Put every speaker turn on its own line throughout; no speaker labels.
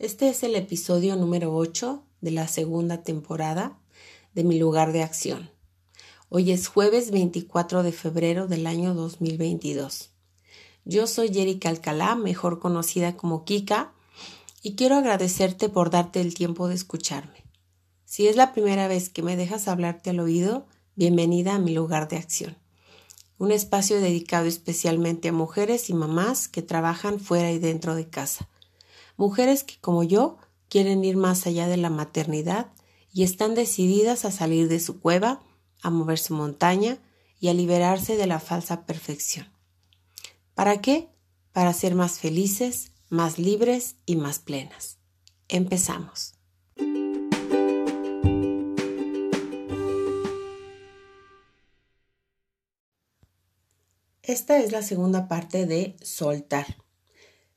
Este es el episodio número 8 de la segunda temporada de Mi lugar de acción. Hoy es jueves 24 de febrero del año 2022. Yo soy Erika Alcalá, mejor conocida como Kika, y quiero agradecerte por darte el tiempo de escucharme. Si es la primera vez que me dejas hablarte al oído, bienvenida a mi lugar de acción un espacio dedicado especialmente a mujeres y mamás que trabajan fuera y dentro de casa. Mujeres que, como yo, quieren ir más allá de la maternidad y están decididas a salir de su cueva, a mover su montaña y a liberarse de la falsa perfección. ¿Para qué? Para ser más felices, más libres y más plenas. Empezamos. Esta es la segunda parte de soltar.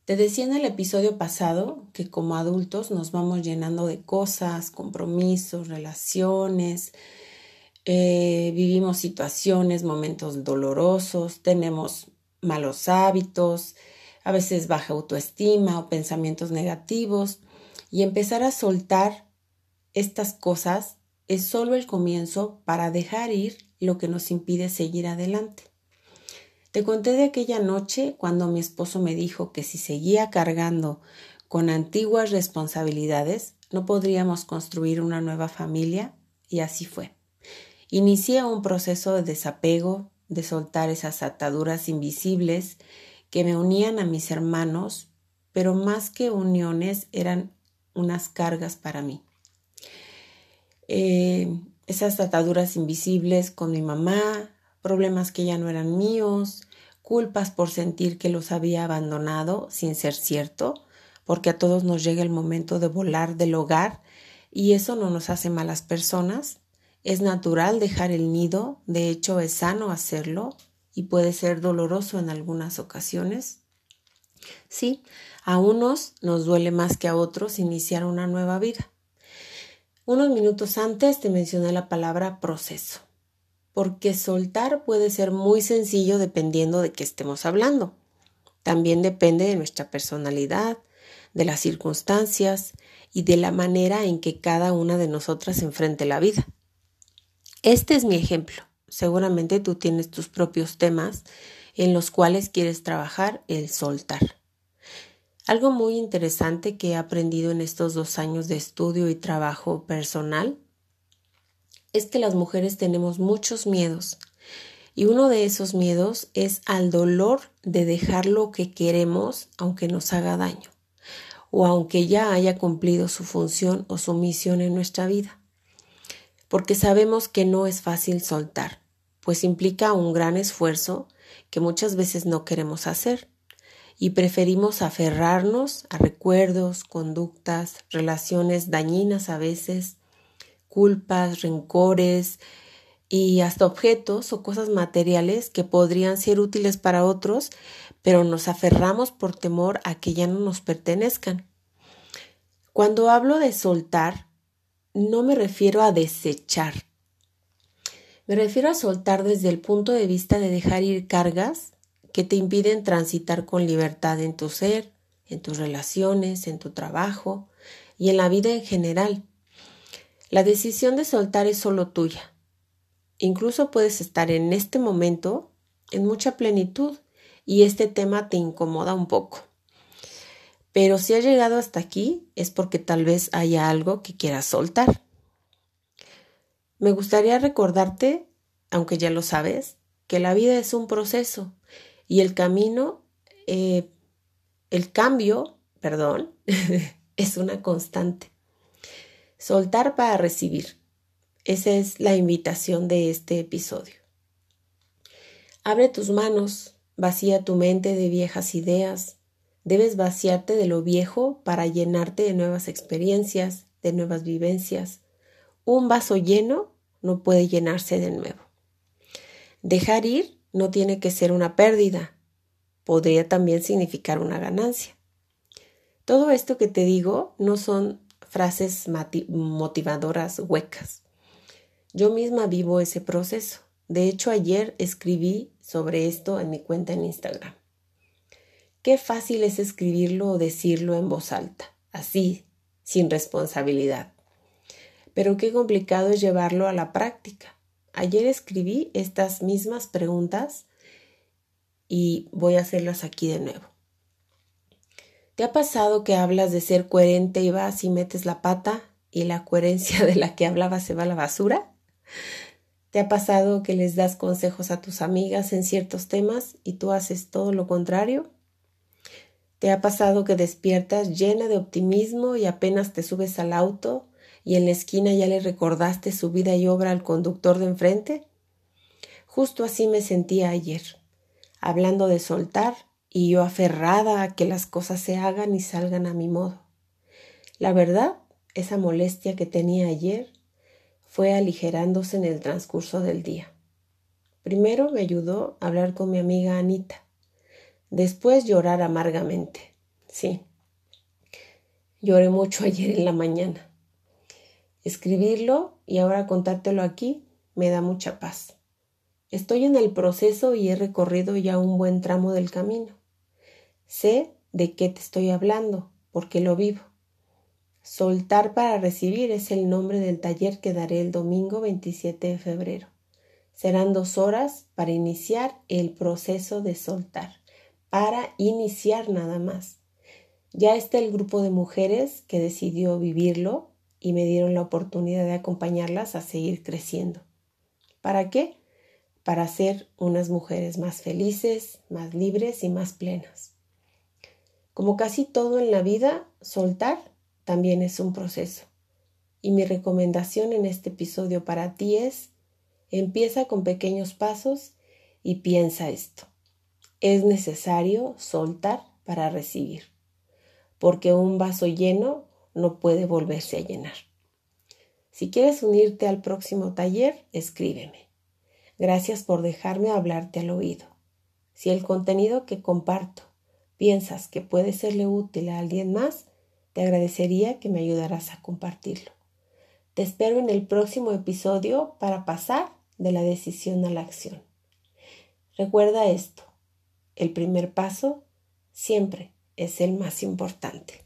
Te decía en el episodio pasado que como adultos nos vamos llenando de cosas, compromisos, relaciones, eh, vivimos situaciones, momentos dolorosos, tenemos malos hábitos, a veces baja autoestima o pensamientos negativos y empezar a soltar estas cosas es solo el comienzo para dejar ir lo que nos impide seguir adelante. Te conté de aquella noche cuando mi esposo me dijo que si seguía cargando con antiguas responsabilidades, no podríamos construir una nueva familia, y así fue. Inicié un proceso de desapego, de soltar esas ataduras invisibles que me unían a mis hermanos, pero más que uniones eran unas cargas para mí. Eh, esas ataduras invisibles con mi mamá, problemas que ya no eran míos, culpas por sentir que los había abandonado sin ser cierto, porque a todos nos llega el momento de volar del hogar y eso no nos hace malas personas. Es natural dejar el nido, de hecho es sano hacerlo y puede ser doloroso en algunas ocasiones. Sí, a unos nos duele más que a otros iniciar una nueva vida. Unos minutos antes te mencioné la palabra proceso porque soltar puede ser muy sencillo dependiendo de qué estemos hablando. También depende de nuestra personalidad, de las circunstancias y de la manera en que cada una de nosotras enfrente la vida. Este es mi ejemplo. Seguramente tú tienes tus propios temas en los cuales quieres trabajar el soltar. Algo muy interesante que he aprendido en estos dos años de estudio y trabajo personal es que las mujeres tenemos muchos miedos y uno de esos miedos es al dolor de dejar lo que queremos aunque nos haga daño o aunque ya haya cumplido su función o su misión en nuestra vida. Porque sabemos que no es fácil soltar, pues implica un gran esfuerzo que muchas veces no queremos hacer y preferimos aferrarnos a recuerdos, conductas, relaciones dañinas a veces, culpas, rencores y hasta objetos o cosas materiales que podrían ser útiles para otros, pero nos aferramos por temor a que ya no nos pertenezcan. Cuando hablo de soltar, no me refiero a desechar. Me refiero a soltar desde el punto de vista de dejar ir cargas que te impiden transitar con libertad en tu ser, en tus relaciones, en tu trabajo y en la vida en general. La decisión de soltar es solo tuya. Incluso puedes estar en este momento en mucha plenitud y este tema te incomoda un poco. Pero si has llegado hasta aquí es porque tal vez haya algo que quieras soltar. Me gustaría recordarte, aunque ya lo sabes, que la vida es un proceso y el camino, eh, el cambio, perdón, es una constante. Soltar para recibir. Esa es la invitación de este episodio. Abre tus manos, vacía tu mente de viejas ideas. Debes vaciarte de lo viejo para llenarte de nuevas experiencias, de nuevas vivencias. Un vaso lleno no puede llenarse de nuevo. Dejar ir no tiene que ser una pérdida, podría también significar una ganancia. Todo esto que te digo no son frases motivadoras huecas. Yo misma vivo ese proceso. De hecho, ayer escribí sobre esto en mi cuenta en Instagram. Qué fácil es escribirlo o decirlo en voz alta. así, sin responsabilidad. Pero qué complicado es llevarlo a la práctica. Ayer escribí estas mismas preguntas y voy a hacerlas aquí de nuevo. ¿Te ha pasado que hablas de ser coherente y vas y metes la pata y la coherencia de la que hablabas se va a la basura? ¿Te ha pasado que les das consejos a tus amigas en ciertos temas y tú haces todo lo contrario? ¿Te ha pasado que despiertas llena de optimismo y apenas te subes al auto y en la esquina ya le recordaste su vida y obra al conductor de enfrente? Justo así me sentía ayer, hablando de soltar y yo aferrada a que las cosas se hagan y salgan a mi modo. La verdad, esa molestia que tenía ayer fue aligerándose en el transcurso del día. Primero me ayudó a hablar con mi amiga Anita. Después llorar amargamente. Sí. Lloré mucho ayer en la mañana. Escribirlo y ahora contártelo aquí me da mucha paz. Estoy en el proceso y he recorrido ya un buen tramo del camino. Sé de qué te estoy hablando, porque lo vivo. Soltar para recibir es el nombre del taller que daré el domingo 27 de febrero. Serán dos horas para iniciar el proceso de soltar, para iniciar nada más. Ya está el grupo de mujeres que decidió vivirlo y me dieron la oportunidad de acompañarlas a seguir creciendo. ¿Para qué? Para ser unas mujeres más felices, más libres y más plenas. Como casi todo en la vida, soltar también es un proceso. Y mi recomendación en este episodio para ti es, empieza con pequeños pasos y piensa esto. Es necesario soltar para recibir, porque un vaso lleno no puede volverse a llenar. Si quieres unirte al próximo taller, escríbeme. Gracias por dejarme hablarte al oído. Si el contenido que comparto piensas que puede serle útil a alguien más, te agradecería que me ayudaras a compartirlo. Te espero en el próximo episodio para pasar de la decisión a la acción. Recuerda esto, el primer paso siempre es el más importante.